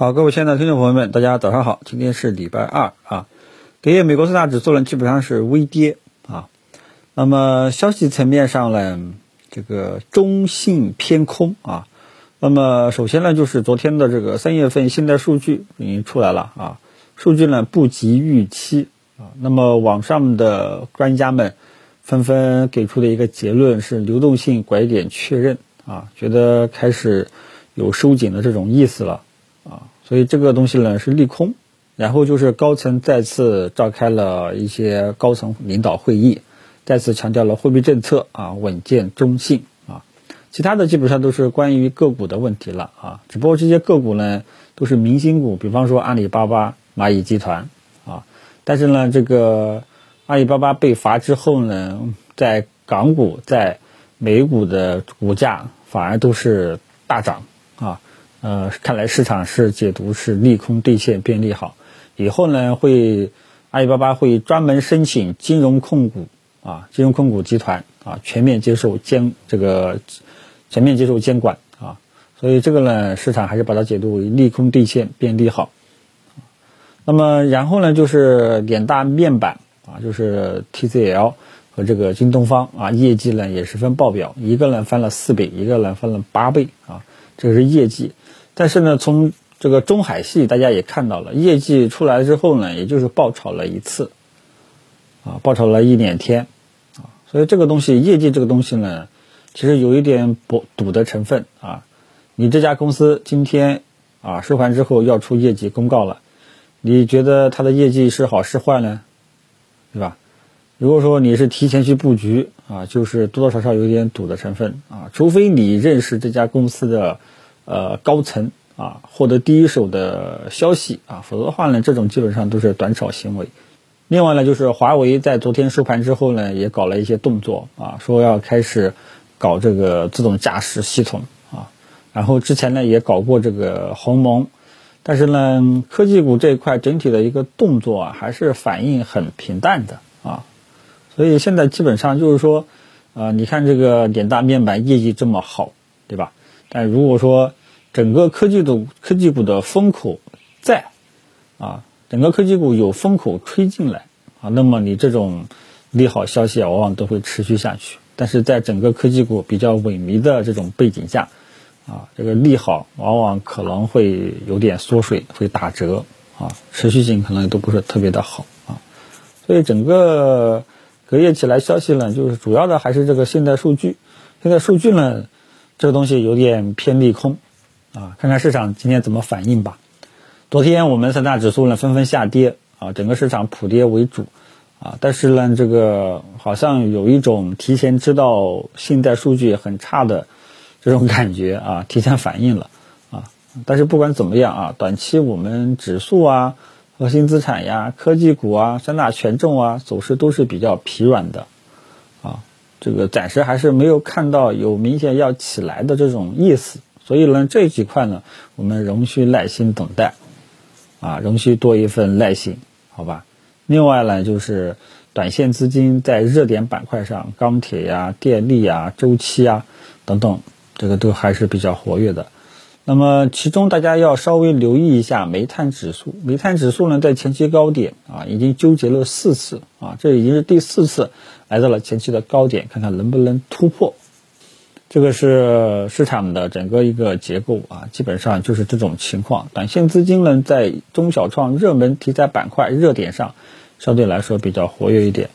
好，各位亲爱的听众朋友们，大家早上好。今天是礼拜二啊，隔夜美国四大指数呢基本上是微跌啊。那么消息层面上呢，这个中性偏空啊。那么首先呢，就是昨天的这个三月份信贷数据已经出来了啊，数据呢不及预期啊。那么网上的专家们纷纷给出的一个结论是流动性拐点确认啊，觉得开始有收紧的这种意思了。啊所以这个东西呢是利空，然后就是高层再次召开了一些高层领导会议，再次强调了货币政策啊稳健中性啊，其他的基本上都是关于个股的问题了啊，只不过这些个股呢都是明星股，比方说阿里巴巴、蚂蚁集团啊，但是呢这个阿里巴巴被罚之后呢，在港股在美股的股价反而都是大涨啊。呃，看来市场是解读是利空兑现变利好，以后呢会阿里巴巴会专门申请金融控股啊，金融控股集团啊全面接受监这个全面接受监管啊，所以这个呢市场还是把它解读为利空兑现变利好。那么然后呢就是两大面板啊，就是 TCL 和这个京东方啊，业绩呢也十分爆表，一个呢翻了四倍，一个呢翻了八倍啊，这是业绩。但是呢，从这个中海系大家也看到了，业绩出来之后呢，也就是爆炒了一次，啊，爆炒了一两天，啊，所以这个东西业绩这个东西呢，其实有一点博赌的成分啊。你这家公司今天啊收盘之后要出业绩公告了，你觉得它的业绩是好是坏呢？对吧？如果说你是提前去布局啊，就是多多少少有点赌的成分啊，除非你认识这家公司的。呃，高层啊，获得第一手的消息啊，否则的话呢，这种基本上都是短炒行为。另外呢，就是华为在昨天收盘之后呢，也搞了一些动作啊，说要开始搞这个自动驾驶系统啊。然后之前呢也搞过这个鸿蒙，但是呢，科技股这一块整体的一个动作啊，还是反应很平淡的啊。所以现在基本上就是说，啊，你看这个两大面板业绩这么好，对吧？但如果说整个科技的科技股的风口在啊，整个科技股有风口吹进来啊，那么你这种利好消息，往往都会持续下去。但是在整个科技股比较萎靡的这种背景下啊，这个利好往往可能会有点缩水，会打折啊，持续性可能都不是特别的好啊。所以整个隔夜起来消息呢，就是主要的还是这个信贷数据，现在数据呢。这个东西有点偏利空，啊，看看市场今天怎么反应吧。昨天我们三大指数呢纷纷下跌，啊，整个市场普跌为主，啊，但是呢，这个好像有一种提前知道信贷数据很差的这种感觉啊，提前反应了，啊，但是不管怎么样啊，短期我们指数啊、核心资产呀、科技股啊、三大权重啊走势都是比较疲软的。啊这个暂时还是没有看到有明显要起来的这种意思，所以呢，这几块呢，我们仍需耐心等待，啊，仍需多一份耐心，好吧？另外呢，就是短线资金在热点板块上，钢铁呀、电力呀、周期啊等等，这个都还是比较活跃的。那么其中大家要稍微留意一下煤炭指数，煤炭指数呢在前期高点啊已经纠结了四次啊，这已经是第四次来到了前期的高点，看看能不能突破。这个是市场的整个一个结构啊，基本上就是这种情况。短线资金呢在中小创热门题材板块热点上相对来说比较活跃一点，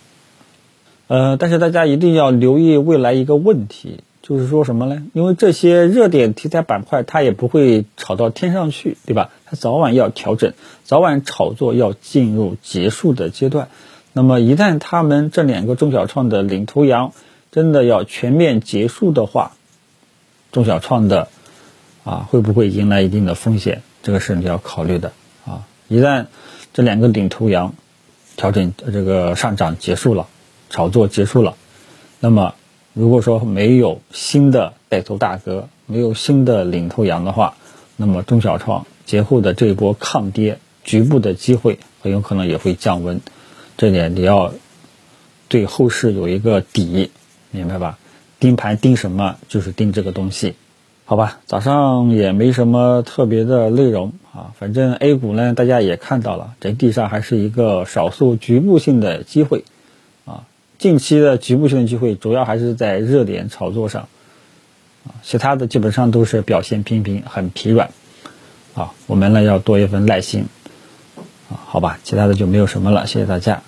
呃，但是大家一定要留意未来一个问题。就是说什么呢？因为这些热点题材板块，它也不会炒到天上去，对吧？它早晚要调整，早晚炒作要进入结束的阶段。那么一旦他们这两个中小创的领头羊真的要全面结束的话，中小创的啊会不会迎来一定的风险？这个是你要考虑的啊。一旦这两个领头羊调整这个上涨结束了，炒作结束了，那么。如果说没有新的带头大哥，没有新的领头羊的话，那么中小创节后的这一波抗跌，局部的机会很有可能也会降温，这点你要对后市有一个底，明白吧？盯盘盯什么？就是盯这个东西，好吧，早上也没什么特别的内容啊，反正 A 股呢，大家也看到了，整体上还是一个少数局部性的机会啊。近期的局部性的机会，主要还是在热点炒作上啊，其他的基本上都是表现平平，很疲软啊。我们呢要多一份耐心啊，好吧，其他的就没有什么了，谢谢大家。